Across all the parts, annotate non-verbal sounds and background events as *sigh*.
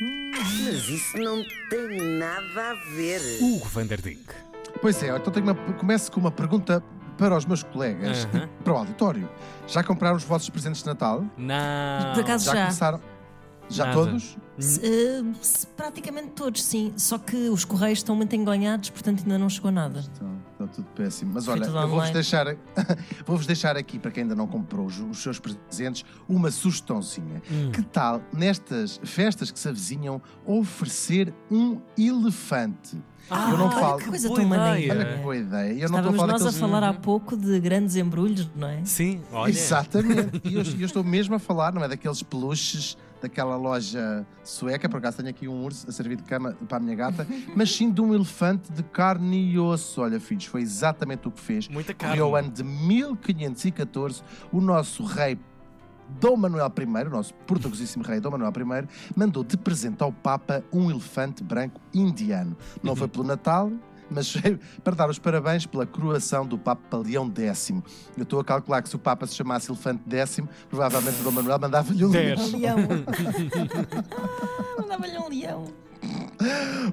Mas isso não tem nada a ver. Hugo van der Dink. Pois é, então tenho uma, começo com uma pergunta para os meus colegas Aham. e para o auditório. Já compraram os vossos presentes de Natal? Não. Por acaso Já, já. começaram? Já Nada. todos? Se, eh, se- praticamente todos, sim. Só que os correios estão muito enganhados, portanto ainda não chegou nada. Está tudo péssimo. Mas olha, eu vou-vos deixar, *laughs* vou-vos deixar aqui, para quem ainda não comprou os, os seus presentes, uma sugestãozinha. Hum. Que tal, nestas festas que se avizinham, oferecer um elefante? Ah, eu não olha falo. que coisa Boa tão ideia. maneira. Olha que boa ideia. Eu não Estávamos falar nós a falar há pouco de grandes embrulhos, não é? Sim, olha. Exatamente. E eu, eu estou mesmo a falar, não é daqueles peluches daquela loja sueca, por acaso tenho aqui um urso a servir de cama para a minha gata, *laughs* mas sim de um elefante de carne e osso. Olha, filhos, foi exatamente o que fez. Muita carne. o ano de 1514, o nosso rei Dom Manuel I, o nosso portuguesíssimo rei Dom Manuel I, mandou de presente ao Papa um elefante branco indiano. Não foi pelo Natal, mas *laughs* para dar os parabéns pela coroação do Papa Leão X. Eu estou a calcular que se o Papa se chamasse Elefante X, provavelmente o Dom Manuel mandava-lhe um leão. Leão. *laughs* Ah, *laughs* Mandava-lhe um leão.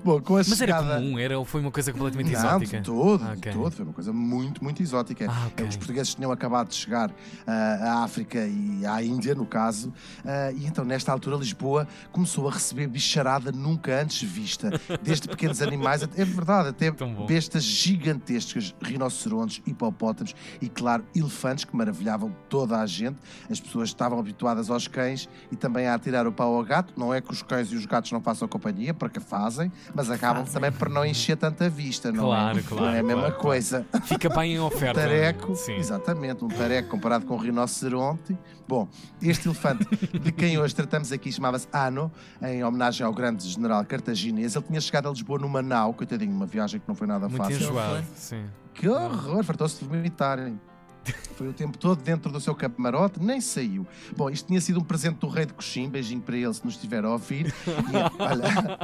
Bom, com a Mas era chegada... comum, era ou foi uma coisa completamente Não, exótica? de todo, Ah, de ok. todo. Foi uma coisa muito, muito exótica. Ah, ok. Os portugueses tinham acabado de chegar ah, à África e à Índia, no caso, ah, e então, nesta altura, Lisboa começou a receber bicharada nunca antes vista. Desde pequenos animais, até- é verdade, até bestas gigantescas, rinocerontes, hipopótamos e, claro, elefantes que maravilhavam toda a gente. As pessoas estavam habituadas aos cães e também a atirar o pau ao gato. Não é que os cães e os gatos não façam companhia, porque fazem, mas acabam Fazem. também por não encher tanta vista, não Claro, é? claro, Não é a mesma claro, coisa. Fica bem em *laughs* oferta. Tareco, Sim. exatamente, um tareco comparado com um rinoceronte. Bom, este elefante de quem hoje tratamos aqui chamava-se Ano, em homenagem ao grande general cartaginês. Ele tinha chegado a Lisboa numa nau, coitadinho, uma viagem que não foi nada Muito fácil. enjoado. Sim. Que horror, fartou-se de vomitarem. Foi o tempo todo dentro do seu camarote, nem saiu. Bom, isto tinha sido um presente do rei de Coxim, beijinho para ele se nos estiver a ouvir. E, *laughs* olha,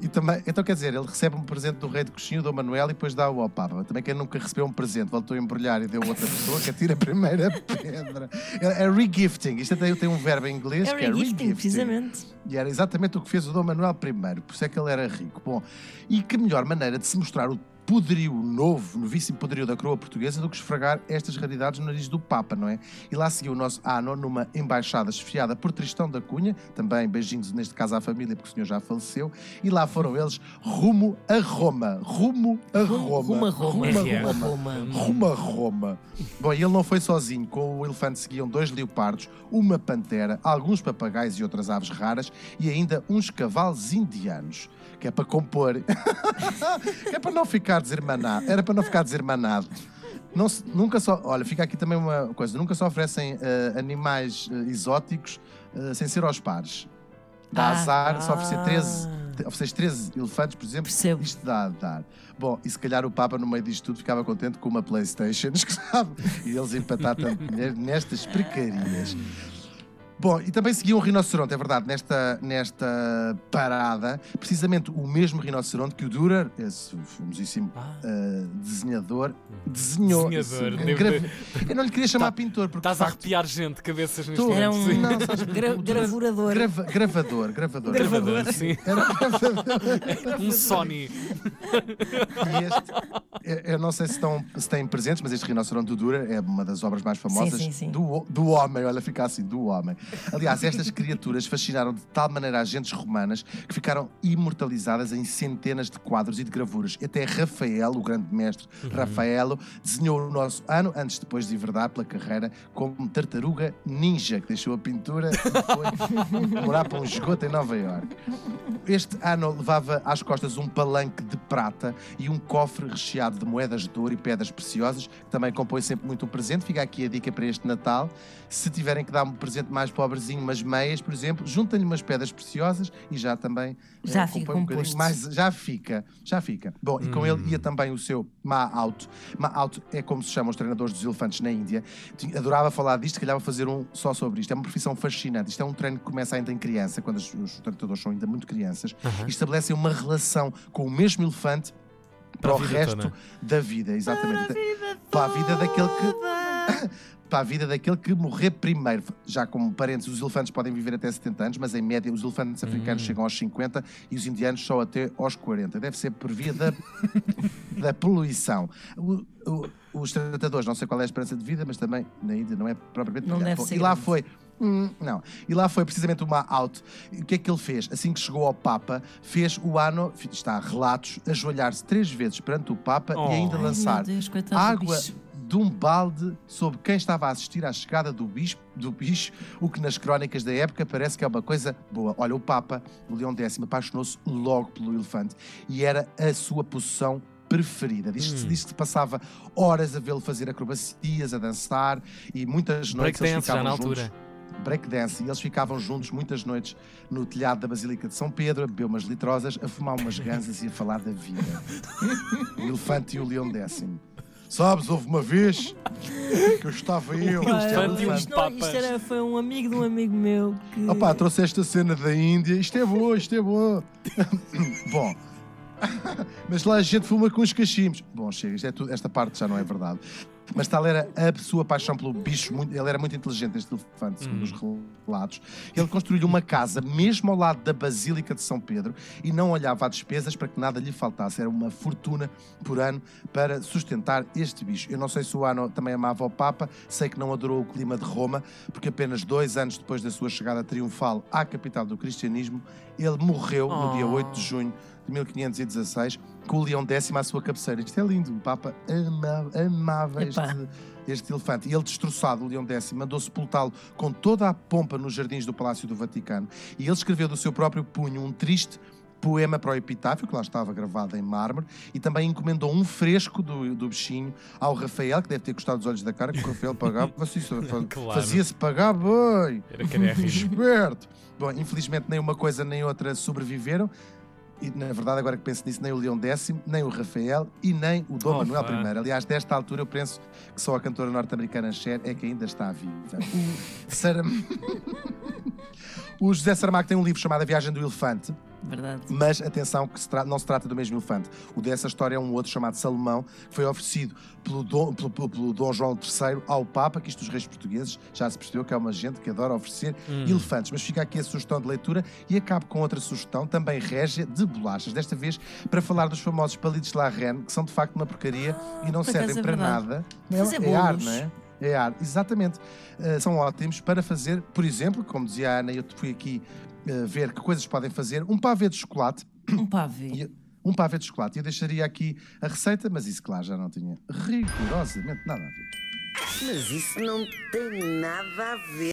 e também, então quer dizer, ele recebe um presente do rei de Coxim, o Dom Manuel, e depois dá o ao Papa. Também quem nunca recebeu um presente, voltou a embrulhar e deu a outra pessoa que atira a primeira pedra. É, é regifting. Isto até tem um verbo em inglês É que é regifting, regifting. precisamente. E era exatamente o que fez o Dom Manuel I, por isso é que ele era rico. Bom, e que melhor maneira de se mostrar o poderio novo, novíssimo poderio da coroa portuguesa do que esfregar estas raridades no nariz do Papa, não é? E lá seguiu o nosso ano numa embaixada esfiada por Tristão da Cunha, também beijinhos neste caso à família, porque o senhor já faleceu, e lá foram eles rumo a Roma. Rumo a Roma. Rumo a Roma. Rumo a. Roma. Roma. Rumo a Roma. Bom, e ele não foi sozinho. Com o elefante seguiam dois leopardos, uma pantera, alguns papagaios e outras aves raras e ainda uns cavalos indianos. Que é para compor. *laughs* que é para não ficar desirmanado. Era para não ficar desirmanado. Não se- nunca só. Olha, fica aqui também uma coisa: nunca só oferecem eh, animais eh, exóticos eh, sem ser aos pares. Dá Ah. azar, só oferecer 13, Ah. ofereces 13 elefantes, por exemplo, Percebo. isto dá a dar. Bom, e se calhar o Papa, no meio disto tudo, ficava contente com uma Playstation, *laughs* sabe? E eles empatar tanto dinheiro nestas precarias. Bom, e também seguia um rinoceronte, é verdade, nesta, nesta parada, precisamente o mesmo rinoceronte que o Dürer, esse famosíssimo Ah. eh, desenhador, desenhou. Desenhador, grave- Eu não lhe queria chamar Tá- pintor, porque Estás de a facto, arrepiar gente, cabeças neste momento. um sim. Não, sabes, gra- gravurador. grava- gravador, gravador. Gravador, sim. Era gravador. Um Sony. E este, eu- não sei se, estão, se têm presentes, mas este rinoceronte do Dura é uma das obras mais famosas Sim, sim, sim. Do, do homem. Olha, fica assim, do homem. Aliás, estas criaturas fascinaram de tal maneira as gentes romanas que ficaram imortalizadas em centenas de quadros e de gravuras. Até Rafael, o grande mestre Rafaelo, desenhou o nosso ano, antes depois de enverdar pela carreira como tartaruga ninja, que deixou a pintura e foi *laughs* morar para um esgoto em Nova Iorque. Este ano levava às costas um palanque de prata e um cofre recheado de moedas de ouro e pedras preciosas, que também compõe sempre muito um presente. Fica aqui a dica para este Natal. Se tiverem que dar um presente mais pobrezinho, umas meias, por exemplo, juntem-lhe umas pedras preciosas e já também eh, Já fica compõe um bocadinho composto. mais. Já fica, já fica. Bom, e com ele ia também o seu Ma-Out. Ma-Out é como se chamam os treinadores dos elefantes na Índia. Adorava falar disto, calhava fazer um só sobre isto. É uma profissão fascinante. Isto é um treino que começa ainda em criança, quando os, os treinadores são ainda muito crianças, e estabelecem uma relação com o mesmo elefante para, Para a o vida resto toda. da vida, exatamente. Para a vida daquele que. *laughs* para a vida daquele que morrer primeiro. Já como parentes, os elefantes podem viver até 70 anos, mas em média os elefantes africanos chegam aos 50 e os indianos só até aos 40. Deve ser por via da, *laughs* da poluição. O- o- os tratadores, não sei qual é a esperança de vida, mas também na Índia não é propriamente Não deve Bom, ser E lá grande. foi. Hum, não. E lá foi precisamente uma out. O que é que ele fez? Assim que chegou ao Papa, fez o ano, está relatos, ajoelhar-se três vezes perante o Papa Oh. e ainda Ai, lançar Deus, água. De um balde sobre quem estava a assistir à chegada do bicho, do bicho, o que nas crónicas da época parece que é uma coisa boa. Olha, o Papa, o Leão X, apaixonou-se logo pelo elefante e era a sua possessão preferida. Diz que, Hum. diz que passava horas a vê-lo fazer acrobacias, a dançar e muitas noites eles ficavam na juntos. altura. Breakdance, e eles ficavam juntos muitas noites no telhado da Basílica de São Pedro, a beber umas litrosas, a fumar umas ganzas e a falar da vida. *laughs* o elefante e o leão décimo. Sabes, houve uma vez *laughs* que eu estava eu. Isto. Isto, não, isto era, foi um amigo de um amigo meu que. Opa, trouxe esta cena da Índia. Isto é bom, isto é bom. *coughs* bom. *laughs* Mas lá a gente fuma com os cachimbos. Bom, chega, é esta parte já não é verdade. Mas tal era a sua paixão pelo bicho. muito- ele era muito inteligente, este elefante, segundo os relatos. Ele construiu uma casa mesmo ao lado da Basílica de São Pedro e não olhava a despesas para que nada lhe faltasse. Era uma fortuna por ano para sustentar este bicho. Eu não sei se o ano também amava o Papa, sei que não adorou o clima de Roma, porque apenas dois anos depois da sua chegada triunfal à capital do cristianismo, ele morreu no dia Oh. 8 de junho de 1516, com o Leão X à sua cabeceira. Isto é lindo, o Papa ama- amava este, este elefante. E ele, destroçado, o Leão X, mandou sepultá-lo com toda a pompa nos jardins do Palácio do Vaticano. E ele escreveu do seu próprio punho um triste poema para o epitáfio, que lá estava gravado em mármore, e também encomendou um fresco do, do bichinho ao Rafael, que deve ter gostado dos olhos da cara, que o Rafael pagava, *laughs* Claro. fazia-se pagar bem. Era carérrimo. *laughs* Esperto. Bom, infelizmente nem uma coisa nem outra sobreviveram. E na verdade, agora que penso nisso, nem o Leão X, nem o Rafael e nem o Dom Oh, Manuel. I. Aliás, desta altura eu penso que só a cantora norte-americana Cher é que ainda está viva. *laughs* O, Saram... *laughs* o José Saramago tem um livro chamado A Viagem do Elefante, Verdade. mas atenção que se não se trata do mesmo elefante. O dessa história é um outro chamado Salomão, que foi oferecido pelo Dom, pelo, pelo- pelo Dom João III ao Papa, que isto os reis portugueses já se percebeu que é uma gente que adora oferecer elefantes. Mas fica aqui a sugestão de leitura e acabo com outra sugestão, também régia, de bolachas. Desta vez para falar dos famosos palitos de la Reine, que são de facto uma porcaria e não Por servem é para nada. Fazer é ar, bolos. não é? É ar, exatamente. Uh, são ótimos para fazer, por exemplo, como dizia a Ana, eu fui aqui uh, ver que coisas podem fazer, um pavê de chocolate. Um pavê. E- Um pavê de chocolate. Eu deixaria aqui a receita, mas isso, claro, já não tinha rigorosamente nada a ver. Mas isso não tem nada a ver.